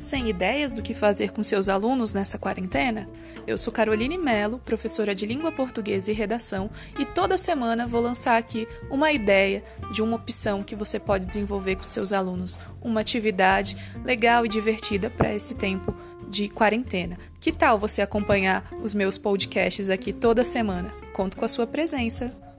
sem ideias do que fazer com seus alunos nessa quarentena? Eu sou Caroline Mello, professora de língua portuguesa e redação, e toda semana vou lançar aqui uma ideia de uma opção que você pode desenvolver com seus alunos, uma atividade legal e divertida para esse tempo de quarentena. Que tal você acompanhar os meus podcasts aqui toda semana? Conto com a sua presença.